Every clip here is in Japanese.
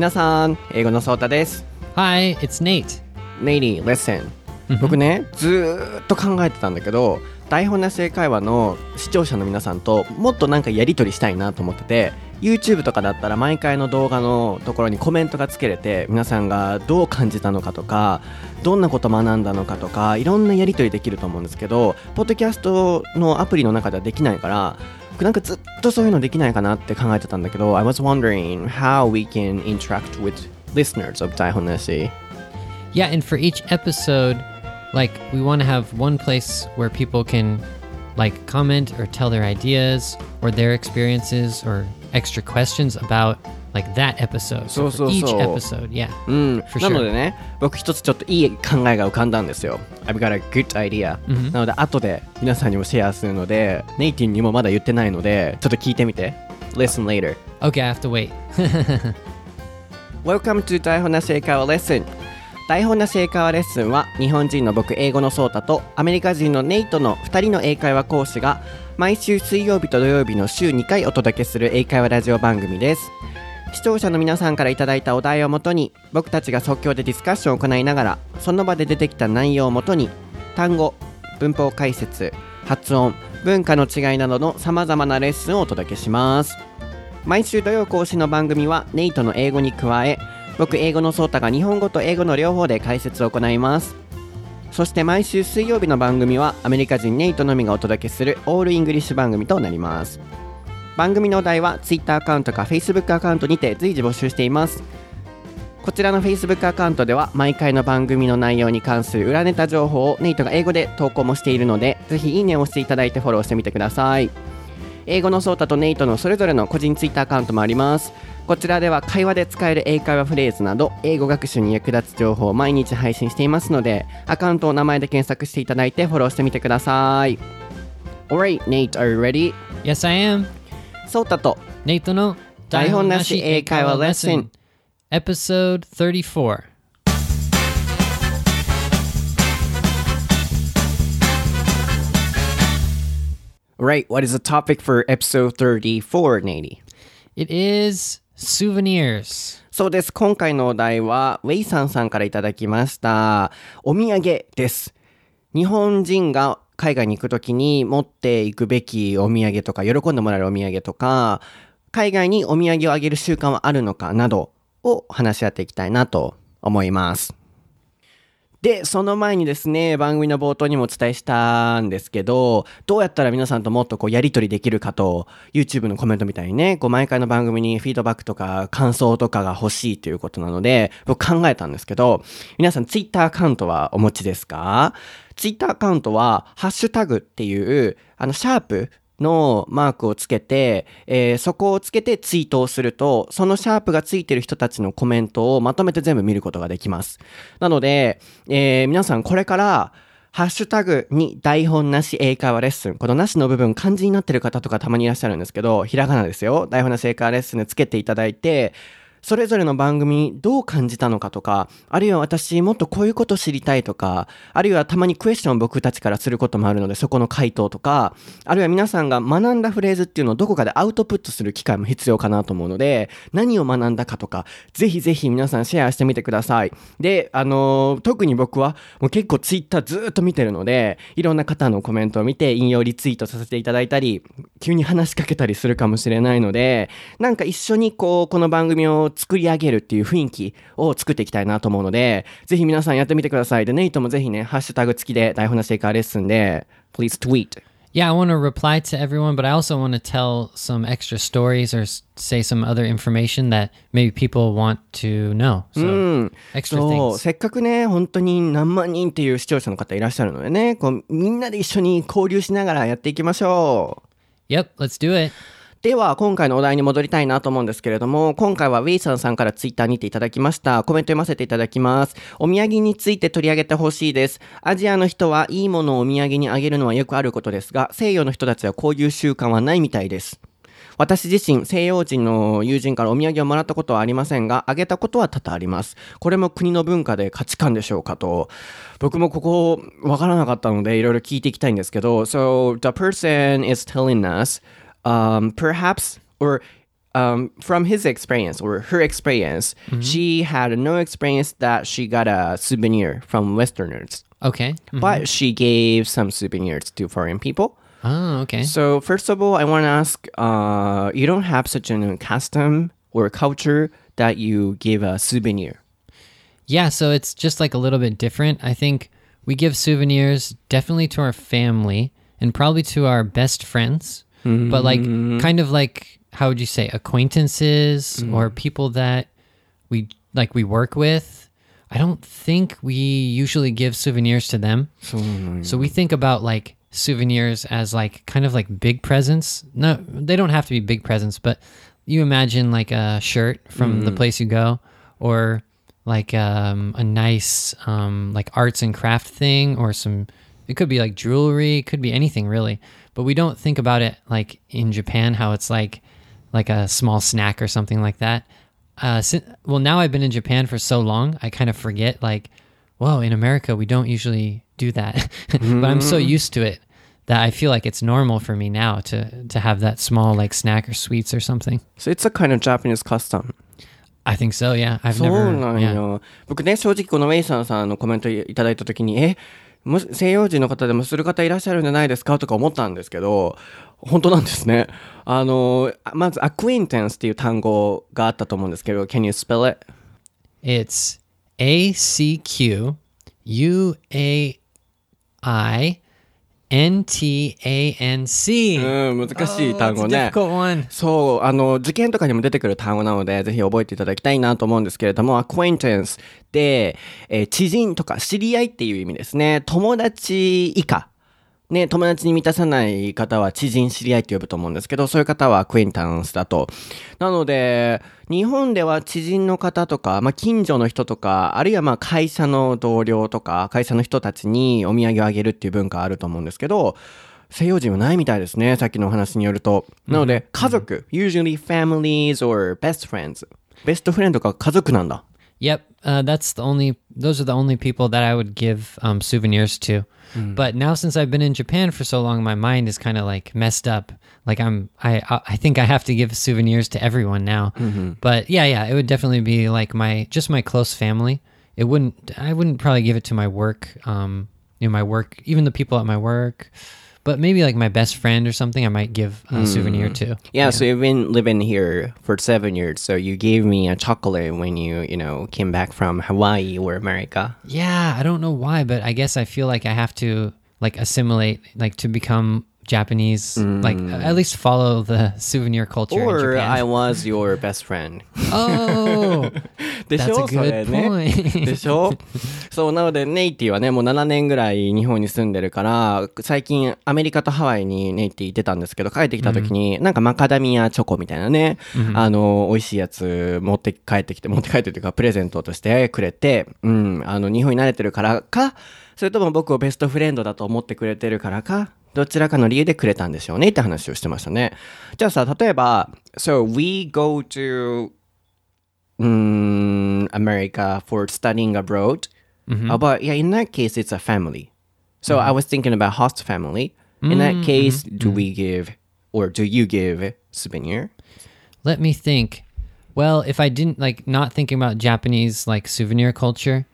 皆さん、英語のソータです。Hi, it's Nate. Lady, listen. 僕ね、ずーっと考えてたんだけど、台本なし英会話の視聴者の皆さんともっとなんかやり取りしたいなと思ってて、YouTube とかだったら毎回の動画のところにコメントがつけれて、皆さんがどう感じたのかとか、どんなこと学んだのかとか、いろんなやり取りできると思うんですけど、ポッドキャストのアプリの中ではできないから、僕なんかずっとそういうのできないかなって考えてたんだけど、I was wondering how we can interact with listeners of 台本なし。 Yeah, and for each episode, like we want to have one place where people can like comment or tell their ideas or their experiences or extra questions about like that episode. So, for so, each so. episode, yeah. うん、For な sure. のでね、僕一つちょっといい考えが浮かんだんですよ。I've got a good idea、なので、後で皆さんにもシェアするので、ネイティンにもまだ言ってないので、ちょっと聞いてみて。Listen later. Okay, I have to wait. Welcome to 台本なし英会話レッスン。台本なし英会話レッスンは日本人の僕英語のソータとアメリカ人のネイトの2人の英会話講師が毎週水曜日と土曜日の週2回お届けする英会話ラジオ番組です視聴者の皆さんからいただいたお題をもとに僕たちが即興でディスカッションを行いながらその場で出てきた内容をもとに単語文法解説発音文化の違いなどのさまざまなレッスンをお届けします。毎週土曜更新の番組はネイトの英語に加え僕英語のソータが日本語と英語の両方で解説を行います。そして毎週水曜日の番組はアメリカ人ネイトのみがお届けするオールイングリッシュ番組となります。番組のお題は Twitter アカウントか Facebook アカウントにて随時募集していますこちらの Facebook アカウントでは毎回の番組の内容に関する裏ネタ情報をネイトが英語で投稿もしているのでぜひいいねを押していただいてフォローしてみてください英語のソータとネイトのそれぞれの個人ツイッターアカウントもありますこちらでは会話で使える英会話フレーズなど英語学習に役立つ情報を毎日配信していますのでアカウントを名前で検索していただいてフォローしてみてください Alright, Nate, are you ready? yes, I am. ソータとネイトの台本なし英会話レッスン Episode 34はい、right. topic for episode 34, Nady?It is souvenirs. そうです。今回のお題は、ウェイさんさんからいただきました。お土産です。日本人が海外に行くときに持っていくべきお土産とか、喜んでもらえるお土産とか、海外にお土産をあげる習慣はあるのかなどを話し合っていきたいなと思います。で、その前にですね、番組の冒頭にもお伝えしたんですけど、どうやったら皆さんともっとこうやり取りできるかと、YouTube のコメントみたいにね、こう毎回の番組にフィードバックとか感想とかが欲しいということなので、僕考えたんですけど、皆さん Twitter アカウントはお持ちですか？?Twitter アカウントは、ハッシュタグっていう、あの、シャープのマークをつけて、えーそこをつけてツイートをすると、そのシャープがついてる人たちのコメントをまとめて全部見ることができます。なので、えー皆さんこれから、ハッシュタグに台本なし英会話レッスン。このなしの部分漢字になってる方とかたまにいらっしゃるんですけど、ひらがなですよ。台本なし英会話レッスンでつけていただいて、それぞれの番組どう感じたのかとか、あるいは私もっとこういうこと知りたいとか、あるいはたまにクエスチョンを僕たちからすることもあるので、そこの回答とか、あるいは皆さんが学んだフレーズっていうのをどこかでアウトプットする機会も必要かなと思うので、何を学んだかとか、ぜひぜひ皆さんシェアしてみてください。で、あのー特に僕はもう結構ツイッターずっと見てるので、いろんな方のコメントを見て引用リツイートさせていただいたり、急に話しかけたりするかもしれないので、なんか一緒にこう、この番組を作り上げるっていう雰囲気を作っていきたいなと思うので、ぜひ皆さんやってみてください。で、ネイトもぜひね、ハッシュタグ付きで台本なし英会話レッスンで、please tweet. Yeah, I want to reply to everyone, but I also want to tell some extra stories or say some other information that maybe people want to know. So, extra そう、things. せっかくね、本当に何万人っていう視聴者の方いらっしゃるのでね、こう、みんなで一緒に交流しながらやっていきましょう。Yep, let's do it. では、今回のお題に戻りたいなと思うんですけれども、今回はウェイさんさんからツイッターにていただきました。コメント読ませていただきます。お土産について取り上げてほしいです。アジアの人はいいものをお土産にあげるのはよくあることですが、西洋の人たちはこういう習慣はないみたいです。私自身、西洋人の友人からお土産をもらったことはありませんが、あげたことは多々あります。これも国の文化で価値観でしょうかと。僕もここ、わからなかったので、いろいろ聞いていきたいんですけど、So, the person is telling us, um, perhaps, or um, from his experience or her experience, she had no experience that she got a souvenir from Westerners, Okay. Mhm. but she gave some souvenirs to foreign people. Oh, okay. So first of all, I want to ask, uh, you don't have such a custom or culture that you give a souvenir. Yeah, so it's just like a little bit different. I think we give souvenirs definitely to our family and probably to our best friends, but like kind of like how would you say acquaintances or people that we like we work with. I don't think we usually give souvenirs to them. So we think about like souvenirs as like kind of like big presents. No, they don't have to be big presents, but you imagine like a shirt from the place you go or like um, a nice um, like arts and craft thing or some it could be like jewelry, it could be anything really But we don't think about it like in Japan how it's like like a small snack or something like that. Uh, si- well, now I've been in Japan for so long, I kind of forget like, whoa, in America we don't usually do that, but I'm so used to it that I feel like it's normal for me now to to have that small like snack or sweets or something. So it's a kind of Japanese custom. I think so. Yeah, I've そう never. なん yeah. よ。僕ね、正直このウェイサンさんのコメントいただいたときに、え、む 西洋人の方でもする方いらっしゃるんじゃないですかとか思ったんですけど、本当なんですね。あの、まず、acquaintance っていう単語があったと思うんですけど、can you spell it? It's A-C-Q-U-A-I C Q U A I N T A N C. うん、難しい単 Oh, 語ね。そう、あの、受験とかにも出てくる単語なので、ぜひ覚えていただきたいなと思うんですけれども、acquaintance で、えー知人とか知り合いっていう意味ですね。友達以下。ね、友達に満たさない方は知人、知り合いって呼ぶと思うんですけど、そういう方は acquaintance だと。なので、日本では知人の方とか、まあ、近所の人とか、あるいはまあ会社の同僚とか、会社の人たちにお土産をあげるっていう文化あると思うんですけど、西洋人はないみたいですね。さっきのお話によると。なので、家族、usually families or best friends。ベストフレンドが家族なんだ。Yep, uh, that's the only. Those are the only people that I would give um, souvenirs to. But now, since I've been in Japan for so long, my mind is kind of like messed up. Like I'm, I, I think I have to give souvenirs to everyone now. But yeah, yeah, it would definitely be like my just my close family. It wouldn't. I wouldn't probably give it to my work. Um, you know, my work, even the people at my work. But maybe like my best friend or something, I might give a souvenir to. Yeah, so you've been living here for seven years. So you gave me a chocolate when you, you know, came back from Hawaii or America. Yeah, I don't know why, but I guess I feel like I have to like assimilate, like to become Japanese, like at least follow the souvenir culture Or. I was your best friend. oh, that's ょ？A good ね。point. でしょ？そう、なので、ネイティはね、もう7年ぐらい日本に住んでるから、最近アメリカとハワイにネイティ行ってたんですけど、帰ってきた時に、なんかマカダミアチョコみたいなね、あの、美味しいやつ持って帰ってきて、持って帰ってというか、プレゼントとしてくれて、うん、あの、日本に慣れてるからか、それとも僕をベストフレンドだと思ってくれてるからか、どちらかの理由でくれたんでしょうねって話をしてましたね。じゃあさ、例えば、So we go to mm, America for studying abroad. Uh, but yeah, in that case, it's a family. So I was thinking about host family. In that case, do we give or do you give souvenir? Let me think. Well, if I didn't like not thinking about Japanese like souvenir culture,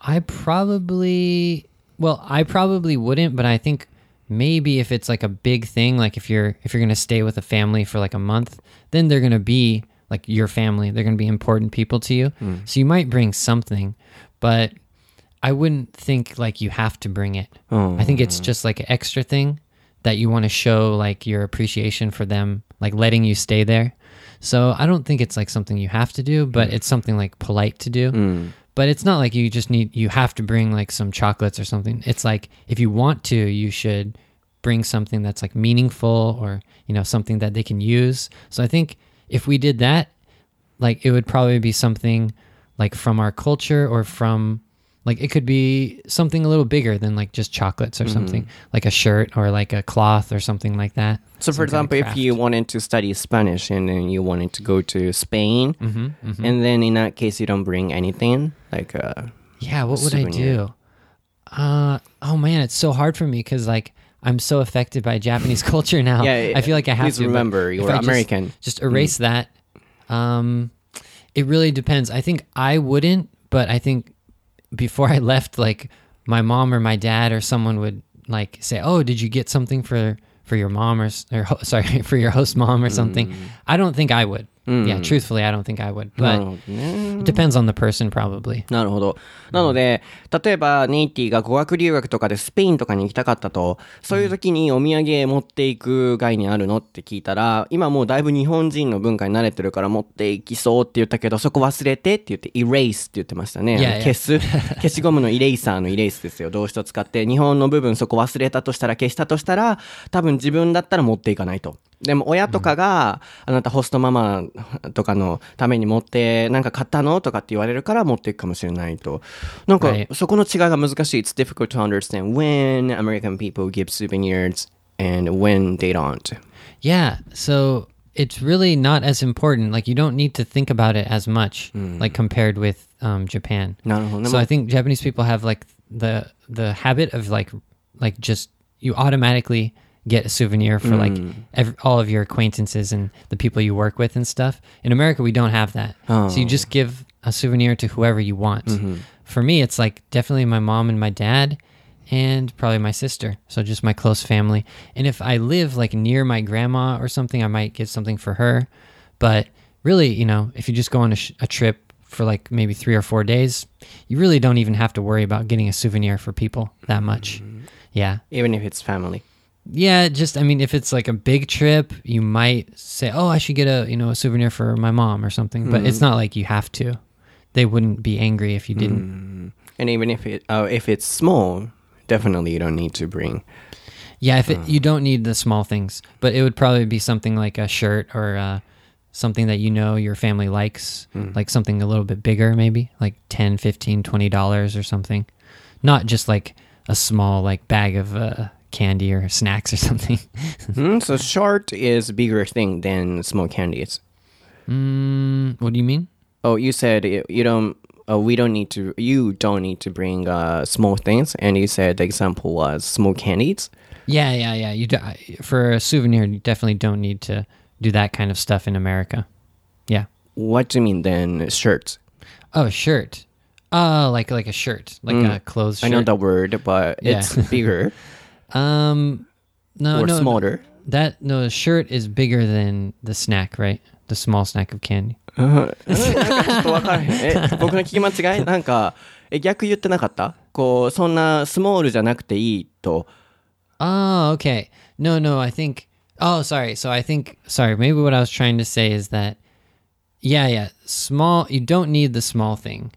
I probably well, I probably wouldn't, but I think maybe if it's like a big thing, like if you're if you're going to stay with a family for like a month, then they're going to be like your family. They're going to be important people to you. Hmm. So you might bring something, but I wouldn't think like you have to bring it. I think it's oh. just like an extra thing that you want to show like your appreciation for them, like letting you stay there. So I don't think it's like something you have to do, but hmm. it's something like polite to do. Hmm. But it's not like you just need you have to bring like some chocolates or something. It's like if you want to, you should bring something that's like meaningful or, you know, something that they can use. So I think if we did that, like it would probably be something like from our culture or from like it could be something a little bigger than like just chocolates or something like a shirt or like a cloth or something like that So, for Some kind of example, if you wanted to study Spanish and then you wanted to go to Spain, Mm-hmm, and then in that case, you don't bring anything like uh, yeah what would i do uh oh man it's so hard for me because like I'm so affected by Japanese culture now. Yeah, I feel like I have to. remember, you're I just- American. Just, erase that. Um, it really depends. I think I wouldn't, but I think before I left, like my mom or my dad or someone would like say, "Oh, did you get something for for your mom or, or sorry for your host mom or something?" Mm. I don't think I would. Yeah, truthfully, I don't think I would. But it depends on the person, probably. なるほど。なので、例えばネイティが語学留学とかでスペインとかに行きたかったと、そういう時にお土産持っていく概念あるのって聞いたら、今もうだいぶ日本人の文化に慣れてるから持っていきそうって言ったけど、そこ忘れてって言って、erase って言ってましたね。いやいや消す。消しゴムのイレイサーのイレイスですよ。動詞と使って、日本の部分そこ忘れたとしたら、消したとしたら、多分自分だったら持っていかないと。でも親とかが、あなたホストママとかのために持って、なんか買ったのとかって言われるから持っていくかもしれないと。なんか.そこの違いが難しい。It's difficult to understand when American people give souvenirs and when they don't. Yeah, so it's really not as important. Like you don't need to think about it as much, like compared with um, Japan. なるほどね。So I think Japanese people have like the the habit of like like just you automatically get a souvenir for like mm. ev all of your acquaintances and the people you work with and stuff. In America, we don't have that. So you oh. just give a souvenir to whoever you want. Mm-hmm. For me, it's like definitely my mom and my dad and probably my sister. So just my close family. And if I live like near my grandma or something, I might get something for her. But really, you know, if you just go on a, sh- a trip for like maybe three or four days, you really don't even have to worry about getting a souvenir for people that much. Mm-hmm. Yeah. Even if it's family. Yeah, just I mean if it's like a big trip, you might say, "Oh, I should get a, you know, a souvenir for my mom or something." But it's not like you have to. They wouldn't be angry if you didn't. And even if it uh, if it's small, definitely you don't need to bring. Yeah, if it, you don't need the small things, but it would probably be something like a shirt or uh, something that you know your family likes, like something a little bit bigger maybe, like 10, 15, 20 dollars or something. Not just like a small like bag of uh, candy or snacks or something. Hmm, so short is bigger thing than small candies. mm, what do you mean? Oh, you said you don't. Uh, we don't need to. You don't need to bring uh, small things, and you said the example was small candies. Yeah, yeah, yeah. You do, for a souvenir, you definitely don't need to do that kind of stuff in America. Yeah. What do you mean then? Shirts. Oh, a shirt. Oh, like like a shirt, like a clothes Shirt. I know the word, but Yeah. it's bigger Um, no, or no, smaller. That no, the shirt is bigger than the snack, right? The small snack of candy. なんかちょっとわからへん。え、僕の聞き間違いなんか、え、逆言ってなかったこう、そんなスモールじゃなくていいと。 Oh, okay. No, no, I think. Oh, sorry. So I think. Sorry. Maybe what I was trying to say is that. Yeah, yeah. Small. You don't need the small thing.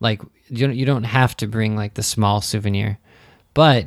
Like you don't. You don't have to bring like the small souvenir, but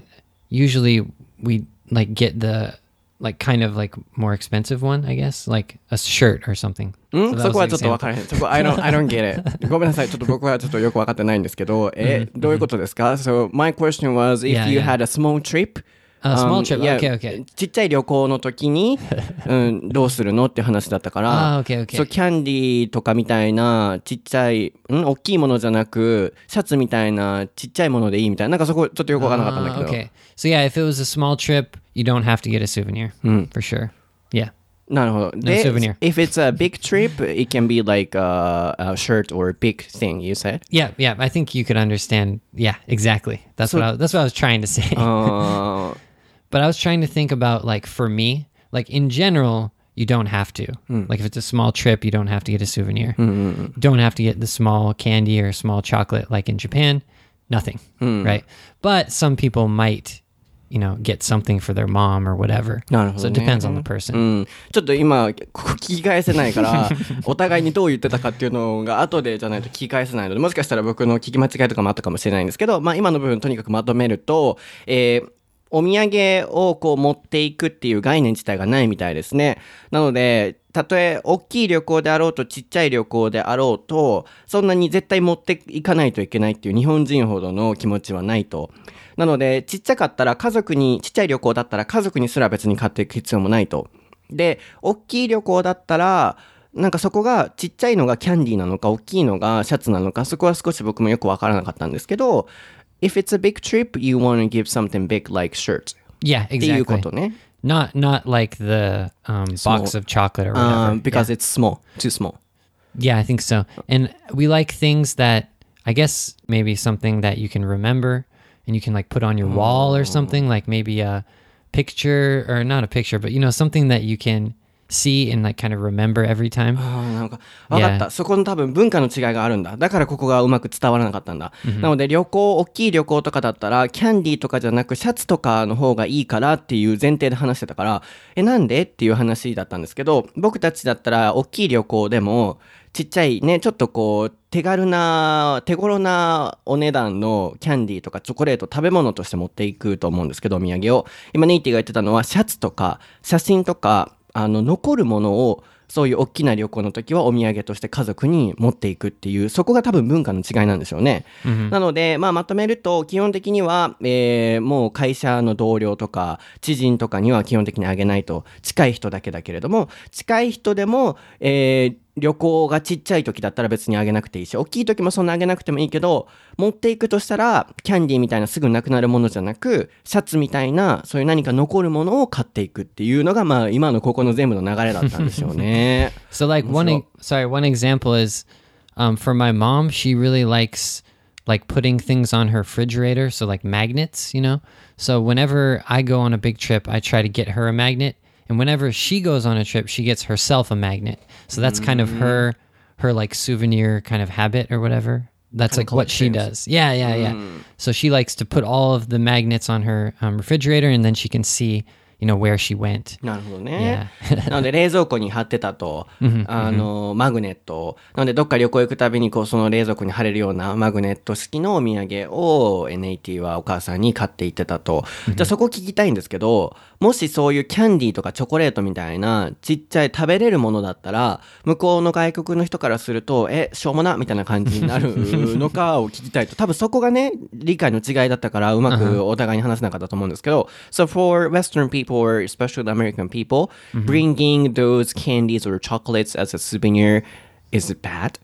usually we like get the like kind of like more expensive one. I guess like a shirt or something. ん So that そこ was は an ちょっとわ example. からへん。そこ、I don't, I don't get it. ごめんなさい。ちょっと僕はちょっとよくわかってないんですけど、え、どういうことですか ?So, my question was, if Yeah, you yeah. had a small trip, A small um, trip. yeah, Okay, okay. ちっちゃい旅行の時に、うん、どうするのって話だったから、あー okay, okay. そう、キャンディーとかみたいな、ちっちゃい、ん大きいものじゃなく、シャツみたいな、ちっちゃいものでいいみたいな。なんかそこ、ちょっとよくわからなかったんだ Ah, けど。okay. So yeah, if it was a small trip, you don't have to get a souvenir for sure. Yeah. なるほど。で、souvenir. if it's a big trip, it can be like a, a shirt or a big thing, you said? Yeah, yeah. I think you could understand. Yeah, exactly. That's So- what I, that's what I was trying to say. あー but I was trying to think about like for me, like in general, you don't have to. Like if it's a small trip, you don't have to get a souvenir. You don't have to get the small candy or small chocolate like in Japan. Nothing, right? But some people might, you know, get something for their mom or whatever. なるほ So ど it ね depends on the person. うん、ちょっと今ここ聞き返せないからお互いにどう言ってたかっていうのが後でじゃないと聞き返せないのでもしかしたら僕の聞き間違いとかもあったかもしれないんですけど、まあ、今の部分とにかくまとめると、えー お土産をこう持っていくっていう概念自体がないみたいですね。なので、たとえ大きい旅行であろうとちっちゃい旅行であろうと、そんなに絶対持っていかないといけないっていう日本人ほどの気持ちはないと。なので、ちっちゃかったら家族に、ちっちゃい旅行だったら家族にすら別に買っていく必要もないと。で、大きい旅行だったら、なんかそこがちっちゃいのがキャンディーなのか、大きいのがシャツなのか、そこは少し僕もよくわからなかったんですけど、if it's a big trip, you want to give something big like shirts. Yeah, exactly. Not not like the um, box of chocolate or um, whatever. Um, because yeah. it's small, too small. Yeah, I think so. And we like things that I guess maybe something that you can remember and you can like put on your wall or something oh. like maybe a picture or not a picture, but you know something that you can see and like kind of remember every time. ああ、なんか、わかった。そこの多分文化の違いがあるんだ。だからここがうまく伝わらなかったんだ。なので旅行、大きい旅行とかだったら、キャンディーとかじゃなく、シャツとかの方がいいからっていう前提で話してたから、え、なんでっていう話だったんですけど、僕たちだったら、大きい旅行でも、ちっちゃいね、ちょっとこう、手軽な、手頃なお値段のキャンディーとかチョコレート食べ物として持っていくと思うんですけど、お土産を。今ネイティが言ってたのは、シャツとか、写真とか、あの残るものをそういう大きな旅行の時はお土産として家族に持っていくっていうそこが多分文化の違いなんでしょうね。なので、まあ、まとめると基本的には、えーもう会社の同僚とか知人とかには基本的にあげないと近い人だけだけれども近い人でも、えー旅行がちっちゃい時だったら別にあげなくていいし大きい時もそんなあげなくてもいいけど持っていくとしたらキャンディーみたいなすぐなくなるものじゃなくシャツみたいなそういう何か残るものを買っていくっていうのがまあ今のここの全部の流れだったんでしょうね。So like one e- sorry, one example is um, for my mom, she really likes like putting things on her refrigerator, so like magnets, you know. So whenever I go on a big trip, I try to get her a magnet, and whenever she goes on a trip, she gets herself a magnet. So that's kind of her her like souvenir kind of habit or whatever. That's like what she collections. does. Yeah, yeah, yeah. So she likes to put all of the magnets on her um, refrigerator, and then she can see, you know, where she went. なるほどね。なので冷蔵庫に貼ってたと、あの、マグネットを。なのでどっか旅行行くたびにこうその冷蔵庫に貼れるようなマグネット式のお土産を NAT はお母さんに買っていってたと。じゃあそこ聞きたいんですけど、 もしそういうキャンディーとかチョコレートみたいなちっちゃい食べれるものだったら、向こうの外国の人からすると、え、しょうもなみたいな感じになるのかを聞きたいと。多分そこがね、理解の違いだったからうまくお互いに話せなかったと思うんですけど、So for Western people or especially the American people, bringing those candies or chocolates as a souvenir is bad?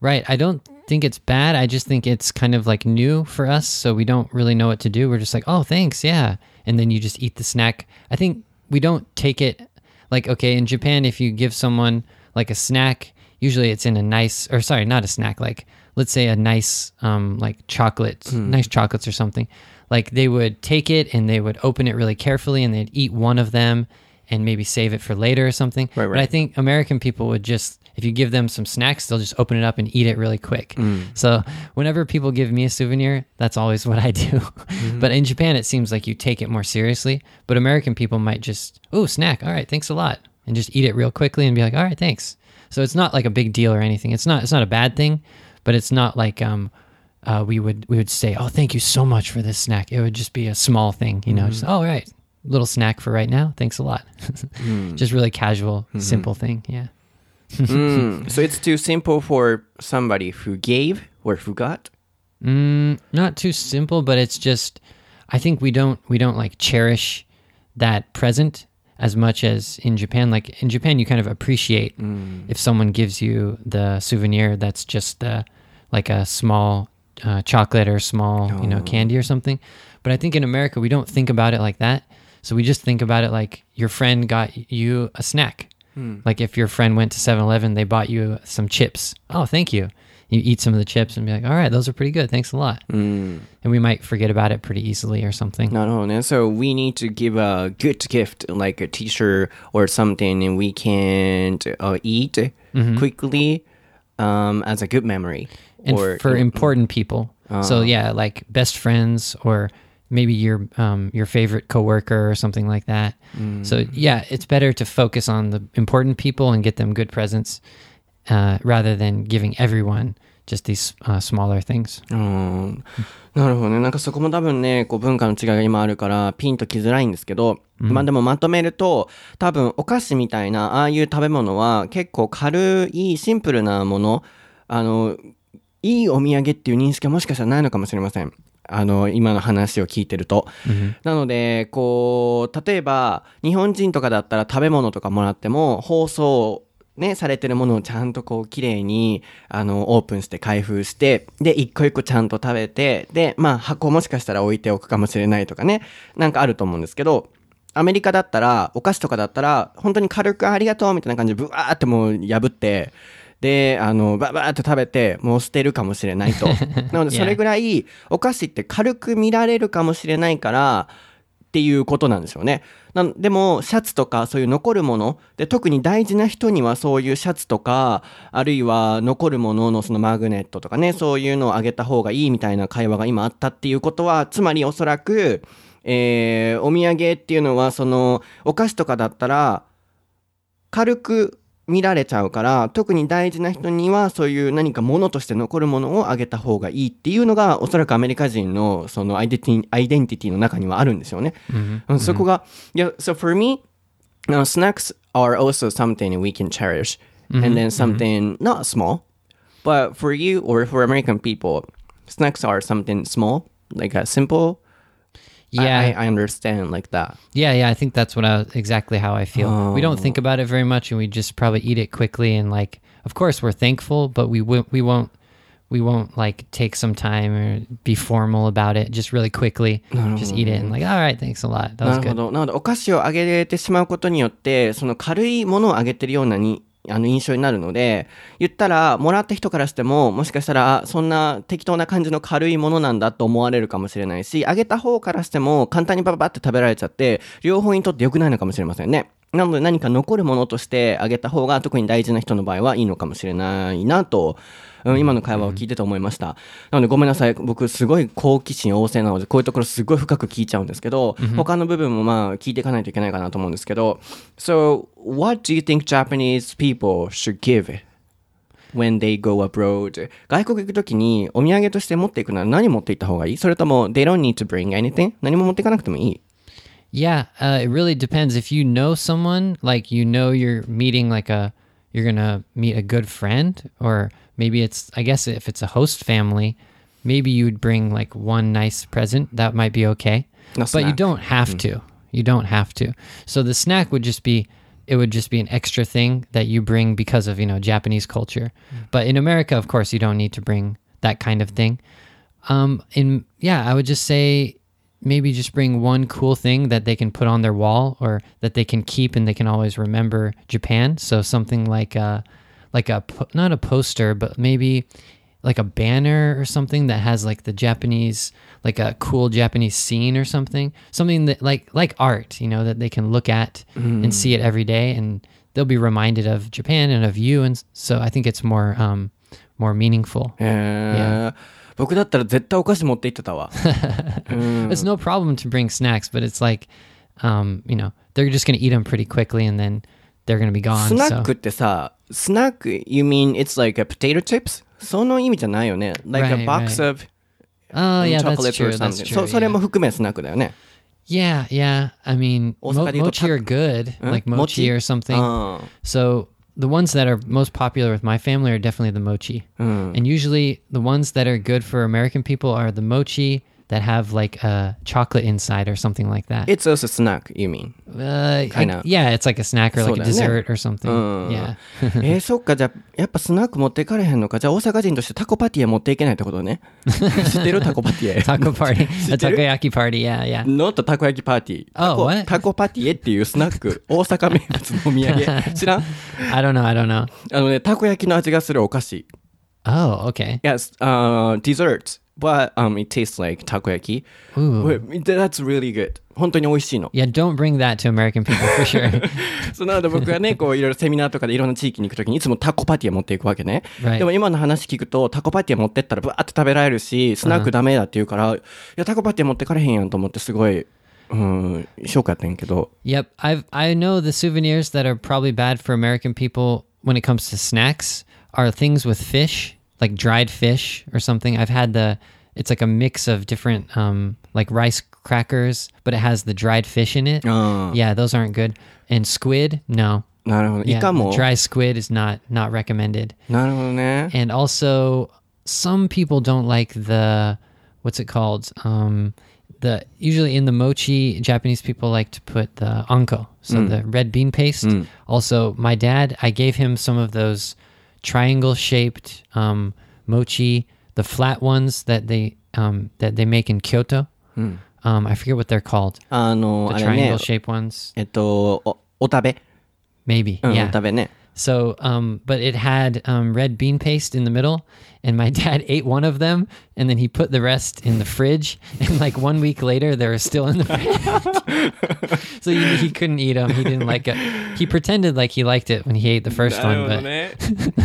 Right. I don't think it's bad. I just think it's kind of like new for us. So we don't really know what to do. We're just like, oh, thanks. Yeah. And then you just eat the snack. I think we don't take it like, okay, in Japan, if you give someone like a snack, usually it's in a nice, or sorry, not a snack, like let's say a nice, um, like chocolate, nice chocolates or something. Like they would take it and they would open it really carefully and they'd eat one of them and maybe save it for later or something. Right, But I think American people would just, if you give them some snacks, they'll just open it up and eat it really quick. Mm. So whenever people give me a souvenir, that's always what I do. Mm-hmm. But in Japan, it seems like you take it more seriously. But American people might just, oh, snack. All right, thanks a lot, and just eat it real quickly and be like, all right, thanks. So it's not like a big deal or anything. It's not. It's not a bad thing, but it's not like um, uh, we would we would say, oh, thank you so much for this snack. It would just be a small thing, you know. Just oh, all right, little snack for right now. Thanks a lot. Mm. just really casual, mm-hmm. simple thing. Yeah. Mm, so it's too simple for somebody who gave or who got? Mm, not too simple, but it's just I think we don't we don't like cherish that present as much as in Japan. Like in Japan, you kind of appreciate if someone gives you the souvenir that's just the like a small uh, chocolate or small you know candy or something. But I think in America we don't think about it like that. So we just think about it like your friend got you a snack. Hmm. Like if your friend went to 7-Eleven, they bought you some chips. Oh, thank you. You eat some of the chips and be like, all right, those are pretty good. Thanks a lot. Mm. And we might forget about it pretty easily or something. No, no, no. So we need to give a good gift, like a t-shirt or something, and we can uh, eat mm -hmm. quickly um, as a good memory. And or, for important people. Uh, so uh-huh. yeah, like best friends or maybe your um, your favorite coworker or something like that. So yeah, it's better to focus on the important people and get them good presents uh, rather than giving everyone just these uh, smaller things. うんなるほどね。なんかそこも多分ね、こう文化の違いが今あるからピンときづらいんですけど、まあでもまとめると、多分お菓子みたいなああいう食べ物は結構軽いシンプルなもの、あの、いいお土産っていう認識はもしかしたらないのかもしれません。あの、今の話を聞いてると。なので、こう、例えば、日本人とかだったら食べ物とかもらっても、包装ね、されてるものをちゃんとこう、綺麗に、あの、オープンして開封して、で、一個一個ちゃんと食べて、で、まあ、箱もしかしたら置いておくかもしれないとかね、なんかあると思うんですけど、アメリカだったら、お菓子とかだったら、本当に軽くありがとうみたいな感じで、ブワーってもう破って、で、あの、ババーって食べて、もう捨てるかもしれないと。なので、それぐらい、お菓子って軽く見られるかもしれないから、っていうことなんですよね。なんでも、シャツとかそういう残るもの、で、特に大事な人にはそういうシャツとか、あるいは残るもののそのマグネットとかね、そういうのをあげた方がいいみたいな会話が今あったっていうことは、つまりおそらく、えーお土産っていうのは、その、お菓子とかだったら、軽く見られちゃうから特に大事な人にはそういう何かものとして残るものをあげた方がいいっていうのがおそらくアメリカ人のそのアイデンティアイデンティティの中にはあるんですよね。うんそこが、いや、so for me, uh, snacks are also something we can cherish and then something not small. But for you or for American people, snacks are something small, like a simple. I- Yeah. I, I understand like that. Yeah, yeah, I think that's what I exactly how I feel. We don't think about it very much, and we just probably eat it quickly. And like, of course, we're thankful, but we w- we won't we won't like take some time or be formal about it. Just really quickly, just eat it and like, all right, thanks a lot. That な was るほ good. ど。なので、お菓子をあげてしまうことによって、その軽いものをあげてるようなに、 あの印象になるので、言ったら、もらった人からしても、もしかしたら、そんな適当な感じの軽いものなんだと思われるかもしれないし、あげた方からしても、簡単にバババって食べられちゃって、両方にとって良くないのかもしれませんね。なので何か残るものとしてあげた方が特に大事な人の場合はいいのかもしれないなと、うん今の会話を聞いてて思いました。なのでごめんなさい。僕すごい好奇心旺盛なので、こういうところすごい深く聞いちゃうんですけど、他の部分もまあ聞いていかないといけないかなと思うんですけど、So, what do you think Japanese people should give when they go abroad? 外国行くときにお土産として持っていくなら何持っていった方がいいそれとも、they don't need to bring anything? 何も持っていかなくてもいい Yeah, uh, it really depends. If you know someone, like you know you're meeting like a, you're gonna meet a good friend, or maybe it's, I guess if it's a host family, maybe you would bring like one nice present. That might be okay. A but you don't have hmm. to. You don't have to. So the snack would just be, it would just be an extra thing that you bring because of, you know, Japanese culture. Hmm. But in America, of course, you don't need to bring that kind of thing. Um, in yeah, I would just say maybe just bring one cool thing that they can put on their wall or that they can keep and they can always remember Japan. So something like a like a po- not a poster, but maybe like a banner or something that has like the Japanese like a cool Japanese scene or something. Something that like like art, you know, that they can look at and see it every day and they'll be reminded of Japan and of you and s- so I think it's more um more meaningful. へー僕だったら絶対お菓子持って行ってたわ。 It's no problem to bring snacks, but it's like, um, you know, they're just gonna eat them pretty quickly and then they're gonna be gone. スナッ so クってさ、 so. スナック、you mean it's like a potato chips? その意味じゃないよね。like a Right, box right. of oh yeah, that's chocolates or true. That's something. true. そそれ yeah. も含めスナックだよね。 yeah, yeah. I mean, mo- 大阪で言うと mochi are good, like mochi or something. うん。 So the ones that are most popular with my family are definitely the mochi, and usually the ones that are good for American people are the mochi that have like a chocolate inside or something like that. It's also snack, you mean? uh, I- kinda. yeah, it's like a snack or like a dessert or something. うん Yeah. えー、そっか、じゃあ、やっぱスナック持っていかれへんのか。じゃあ、大阪人としてタコパティエ持っていけないってことね。知ってるタコパティエ。Taco party, a ってる takoyaki party. Yeah, yeah. ノットたこ焼きパーティー。タ Oh, コ what? タコパティエっていうスナック、大阪名物のお土産。知らん I don't know. I don't know. あのね、たこ焼きの味がするお菓子。Oh, okay. Yes, uh, desserts. But um, it tastes like たこ焼き。Ooh. Wait, That's really good. 本当に美味しいの。Yeah, don't bring that to American people for sure. そうなので僕はね、こういろいろセミナーとかでいろんな地域に行くときにいつもタコパティエ持っていくわけね。Right. でも今の話聞くとタコパティエ持ってったらバーって食べられるし、スナックダメだって言うから、いや、タコパティエ持ってかれへんやんと思ってすごい、うん、ショックやったんやけど。yep, I've I know the souvenirs that are probably bad for American people when it comes to snacks are things with fish, like dried fish or something. I've had the it's like a mix of different um like rice crackers, but it has the dried fish in it. あ Yeah, those aren't good. And squid, no. あ、なるほど。イ Yeah, カも。 dry squid is not not recommended. なるほどね。 and also some people don't like the what's it called um the usually in the mochi, Japanese people like to put the anko, so the red bean paste. Also, my dad, I gave him some of those triangle shaped um, mochi, the flat ones that they um, that they make in Kyoto. Um, I forget what they're called. あの、 The あれね triangle、shaped ones, えっと、お、お食べ maybe. うん、お yeah. 食べね。 So, um, but it had um, red bean paste in the middle, and my dad ate one of them, and then he put the rest in the fridge. And like one week later, they were still in the fridge. so he, he couldn't eat them. He didn't like it. He pretended like he liked it when he ate the first one, but ね。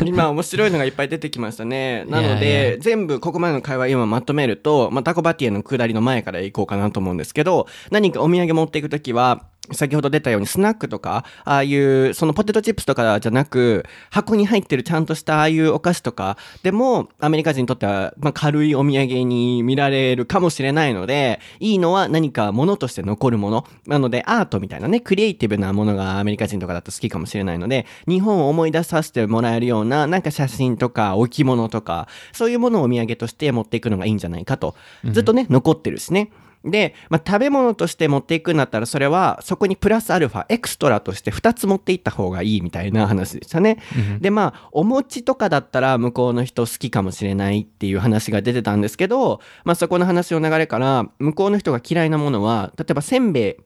今面白いのがいっぱい出てきましたね。なのいやいで、全部ここまでの会話今まとめると、まあ、タコバティエの下りの前から行こうかなと思うんですけど、何かお土産持っていくときは、先ほど出たようにスナックとか、ああいう、そのポテトチップスとかじゃなく、箱に入ってるちゃんとしたああいうお菓子とかでも、アメリカ人にとっては、まあ、軽いお土産に見られるかもしれないので、いいのは何か物として残るもの。なので、アートみたいなね、クリエイティブなものがアメリカ人とかだと好きかもしれないので、日本を思い出させてもらえるような、なんか写真とか置物とか、そういうものをお土産として持っていくのがいいんじゃないかと。ずっとね、残ってるしね。で、まあ、食べ物として持っていくんだったら、それは、そこにプラスアルファ、エクストラとして2つ持っていった方がいいみたいな話でしたね。で、まあ、お餅とかだったら、向こうの人好きかもしれないっていう話が出てたんですけど、まあ、そこの話の流れから、向こうの人が嫌いなものは、例えばせんべい、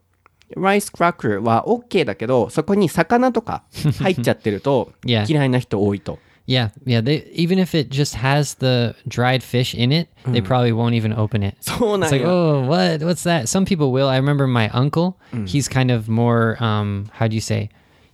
ライスクラッカーは OK だけど、そこに魚とか入っちゃってると 嫌いな人多いと。Yeah, yeah. They even if it just has the dried fish in it, mm. they hmm. probably won't even open it. So it's like, oh, what? What's that? Some people will. I remember my uncle. Mm. He's kind of more. Um, how do you say?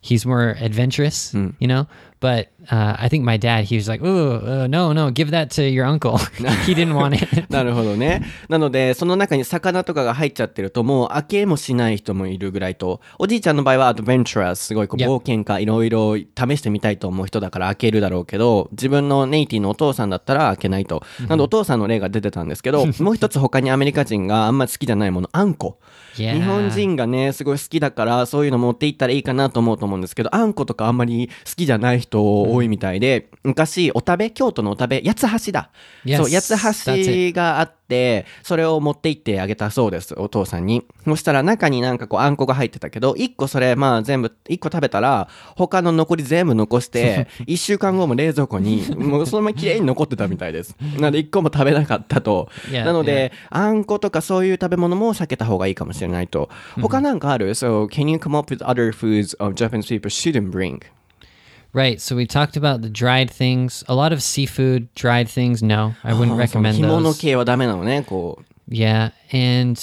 He's more adventurous, you know? But uh, I think my dad. He was like, oh, uh, no, no, give that to your uncle. he didn't want it. なるほどね。なので、その中に魚とかが入っちゃってると、もう開けもしない人もいるぐらいと、おじいちゃんの場合はアドベンチャーすごいこう.冒険家、いろいろ試してみたいと思う人だから開けるだろうけど、自分のネイティのお父さんだったら開けないと。なので、お父さんの例が出てたんですけど、もう一つ他にアメリカ人があんまり好きじゃないもの、あんこ。日本人がね、すごい好きだから、そういうの持っていったらいいかなと思うと思うんですけど、あんことかあんまり好きじゃない人多いみたいで、昔、お食べ、京都のお食べ、八つ橋だ。Yes, そう、八橋があって、それを持って行ってあげたそうです、お父さんに。そしたら中になんかこう、あんこが入ってたけど、一個それ、まあ全部、一個食べたら、他の残り全部残して、一週間後も冷蔵庫に、もうそのまま綺麗に残ってたみたいです。なので一個も食べなかったと。なので、あんことかそういう食べ物も避けた方がいいかもしれないと。他なんかある ?So, can you come up with other foods of Japanese people shouldn't bring? Right. So we talked about the dried things. A lot of seafood, dried things. No, I wouldn't あーその recommend 干物 those. 系はダメなのね、こう。 Yeah, and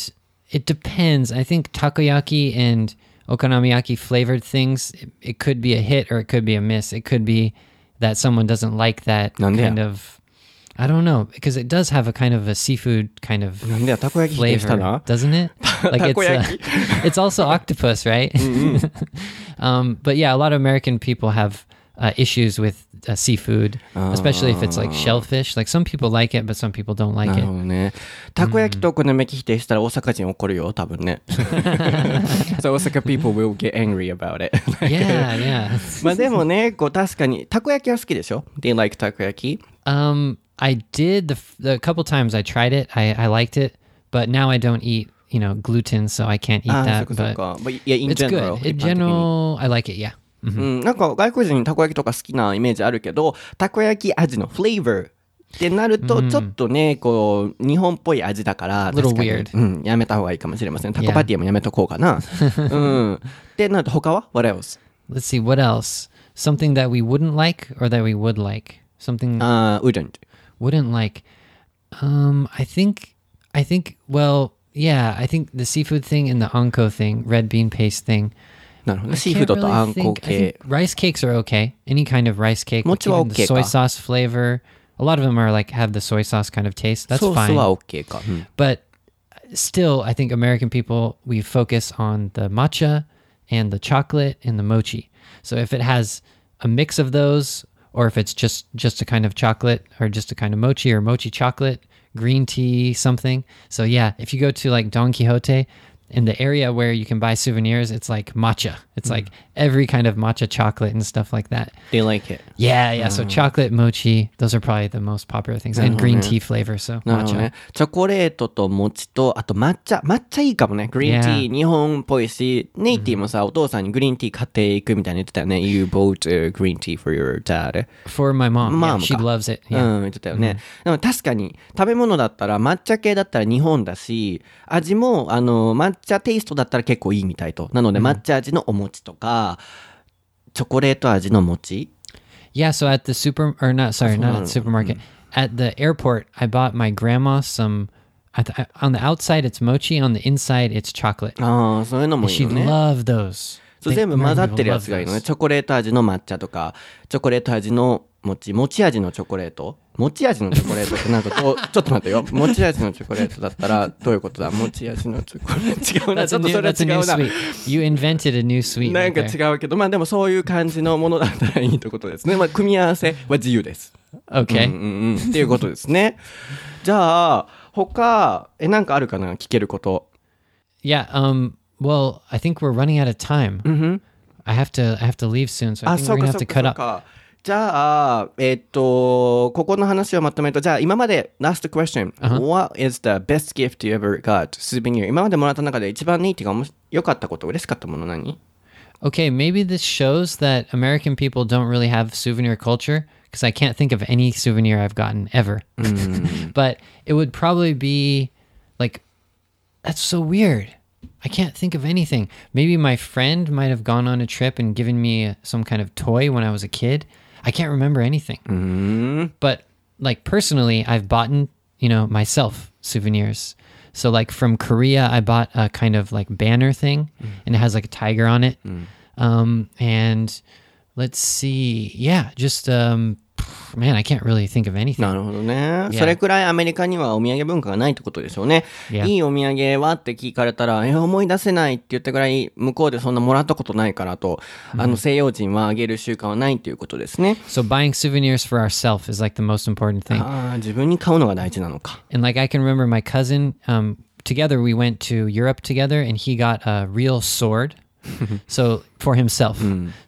it depends. I think takoyaki and okonomiyaki flavored things, it, it could be a hit or it could be a miss. It could be that someone doesn't like that なんでや？ kind of. I don't know because it does have a kind of a seafood kind of なんでやたこ焼き否定した flavor, な doesn't it? Like it's uh, たこ焼き it's also octopus, right? um, but yeah, a lot of American people have uh, issues with uh, seafood, especially if it's like shellfish. Like some people like it, but some people don't like なる it. ほどね。たこ焼きとお好み焼き否定したら大阪人怒るよ、多分ね。so 大阪 people will get angry about it. Yeah, yeah. まあでもね、こう確かに、たこ焼きは好きでしょ ?Do you like たこ焼き Um, I did the, f- the couple times I tried it. I, I liked it, but now I don't eat, you know, gluten, so I can't eat ああ、そ that. っかそっ But か。But yeah, in it's general. good. In 一般的に general, I like it. Yeah. うん、なんか外国人たこ焼きとか好きなイメージあるけど、たこ焼き味のフレーバーってなると、ちょっとね、こう、日本っぽい味だから、 Little 確かに weird. うん、やめた方がいいかもしれません。タコパティもやめとこうかな。うん。で、なると他は ?What else? Let's see. What else? Something that we wouldn't like or that we would like? Something あー、wouldn't. wouldn't like. Um, I think, I think, well, yeah, I think the seafood thing and the anko thing, red bean paste thing. なるほどね。 I シーフード can't と really あんこ think- I 系 think。rice cakes are okay. Any kind of rice cake. like 餅は even the OK soy か。 sauce flavor. A lot of them are like have the soy sauce kind of taste. That's ソース fine. は OK か。うん。 But still, I think American people we focus on the matcha and the chocolate and the mochi. So if it has a mix of those, or if it's just just a kind of chocolate or just a kind of mochi or mochi chocolate, green tea, something. So yeah, if you go to like Don Quixote in the area where you can buy souvenirs, it's like matcha. It's like every kind of matcha chocolate and stuff like that. They like it. Yeah, yeah. So chocolate mochi, those are probably the most popular things, and green tea flavor. So なるほど matcha. ね。チョコレートと餅と、あと抹茶。抹茶いいかもね。グリーンティー、 Yeah. 日本っぽいし、ネイティもさ、お父さんにグリーンティー買っていくみたいに言ってたよね。You bought、uh, green tea for your dad. For my mom, yeah, Mom she か loves it. う Yeah. ん、言ってたよね。でも確かに、食べ物だったら、抹茶系だったら日本だし、味も、あの、抹茶 テイストだったら結構いいみたいと。なので、抹茶味のお餅とか、チョコレート味の餅 Yeah, so at the super or not sorry, not at the supermarket. At the airport, I bought my grandma some th- on the outside it's mochi, on the inside it's chocolate. ああ、そういうのもいい She よね。loved those. そう全部混ざってるやつがいいのね。チョコレート味の抹茶とか、チョコレート味の餅、餅味のチョコレート餅味のチョコレートってなんかと、ちょっと待ってよ。餅味のチョコレートだったら、どういうことだ？餅味のチョコレート。違 うな。ちょっとそれは違うな。You invented a new sweet. なんか.違うけど、まあでもそういう感じのものだったらいいってことですね。まあ組み合わせは自由です。Okay. うんうんうん。っていうことですね。じゃあ、他、え、なんかあるかな？聞けること。Yeah, um well, I think we're running out of time. I have to I have to leave soon, so I あ、think we're か gonna そ have う to か cut up. か。じゃあ、えっと、ここの話をまとめると、じゃあ今まで last question、What is the best gift you ever got? souvenir 今までもらった中で一番ネイティがおもし良かったこと、嬉しかったもの何 Okay, maybe this shows that American people don't really have souvenir culture because I can't think of any souvenir I've gotten ever. but it would probably be like, that's so weird. I can't think of anything. Maybe my friend might have gone on a trip and given me some kind of toy when I was a kid. I can't remember anything. But like personally, I've bought, you know, myself souvenirs. So like from Korea, I bought a kind of like banner thing, and it has like a tiger on it. Um, and let's see, yeah, just um, man, I can't really think of anything. なるほどね。それくらいアメリカにはお土産文化がないってことでしょうね。いいお土産はって聞かれたら、え、思い出せないって言ったぐらい、向こうでそんなもらったことないからと、あの西洋人はあげる習慣はないっていうことですね。So buying souvenirs for ourselves is like the most important thing. ああ、自分に買うのが大事なのか。And like I can remember my cousin, um, together we went to Europe together, and he got a real sword, so for himself.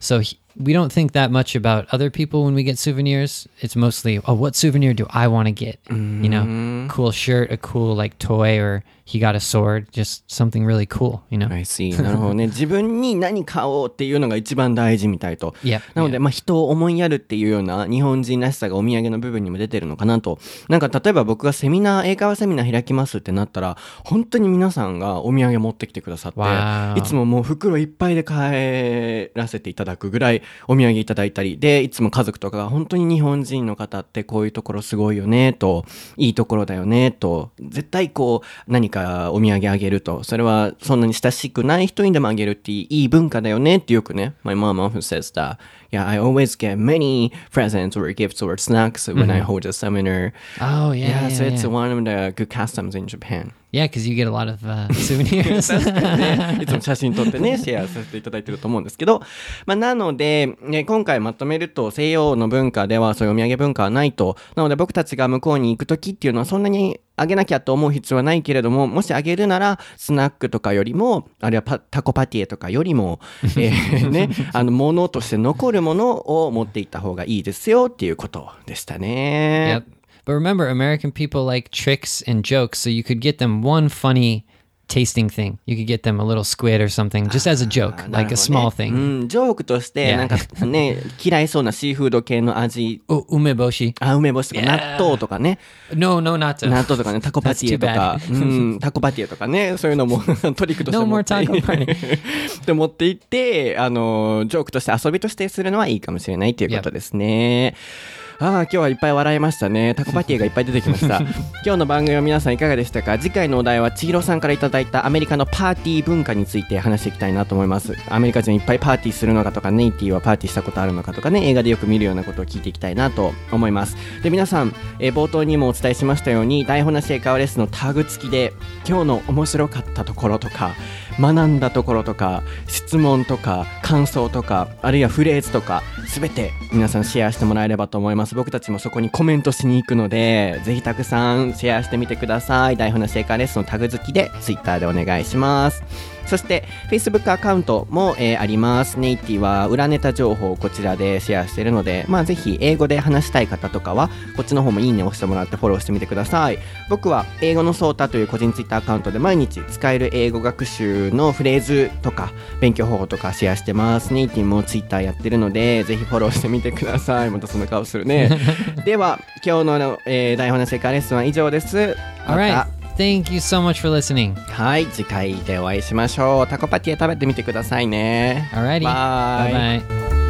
So he, we don't think that much about other people when we get souvenirs. It's mostly, oh, what souvenir do I want to get? You know, mm-hmm. cool shirt, a cool like toy, or he got a sword, just something really cool. You know? I see. なるほどね。自分に何買おうっていうのが一番大事みたいと。Yep. なので、まあ、人を思いやるっていうような日本人らしさがお土産の部分にも出てるのかなと。なんか、例えば僕がセミナー、英会話セミナー開きますってなったら、本当に皆さんがお土産持ってきてくださって、Wow. いつももう袋いっぱいで帰らせていただくぐらいお土産いただいたり、で、いつも家族とかが本当に日本人の方ってこういうところすごいよね、と、いいところだよね、と、絶対こう、何かお土産あげると、それはそんなに親しくない人にでもあげるっていい文化だよねってよくね、My mom often says that, yeah, I always get many presents or gifts or snacks when I hold a seminar. Oh yeah, Yeah, so it's one of the good customs in Japan. Yeah, because you get a lot of uh, souvenirs. ねいつも写真撮ってね、シェアさせていただいてると思うんですけど、まあ、なので、ね、今回まとめると、西洋の文化ではそういうお土産文化はないと。なので僕たちが向こうに行くときっていうのはそんなにあげなきゃと思う必要はないけれども、もしあげるなら、スナックとかよりも、あるいはパタコパティエとかよりも、えーね、あの、ものとして残るものを持っていった方がいいですよっていうことでしたね。Yep. But remember, American people like tricks and jokes, so you could get them one funny tasting thing. You could get them a little squid or something, just as a joke, な like る a small ね thing. うん、ジョークとして.なんかね、嫌いそうなシーフード系の味 Oh, umeboshi. あ、梅干しとか.納豆とかね、No, no, not. 納豆とかね、タコパティエとか That's、うん、タコパティエとかね、そういうのもトリックとして No 持 more って taco party. で持って行 って、あの、ジョークとして遊びとしてするのはいいかもしれないということですね。ああ、今日はいっぱい笑いましたね。タコパティエがいっぱい出てきました。今日の番組は皆さんいかがでしたか？次回のお題は千尋さんからいただいたアメリカのパーティー文化について話していきたいなと思います。アメリカ人いっぱいパーティーするのかとか、ネイティはパーティーしたことあるのかとかね、映画でよく見るようなことを聞いていきたいなと思います。で、皆さん、えー冒頭にもお伝えしましたように、台本なし英会話レッスンのタグ付きで、今日の面白かったところとか、学んだところとか質問とか感想とかあるいはフレーズとか全て皆さんシェアしてもらえればと思います。僕たちもそこにコメントしに行くのでぜひたくさんシェアしてみてください。台本の成果レッスンのタグ付きで Twitter でお願いします。そして Facebook アカウントも、えーあります。ネイティは裏ネタ情報をこちらでシェアしているので、まあぜひ英語で話したい方とかは、こっちの方もいいねを押してもらってフォローしてみてください。僕は英語のソータという個人 Twitter アカウントで毎日使える英語学習のフレーズとか勉強方法とかシェアしてます。ネイティも Twitter やってるので、ぜひフォローしてみてください。またその顔するね。では、今日の、えー台本の世界レッスンは以上です。また. Thank you so much for listening. はい、次回でお会いしましょう。タコパティエ食べてみてくださいね。Alrighty. Bye bye.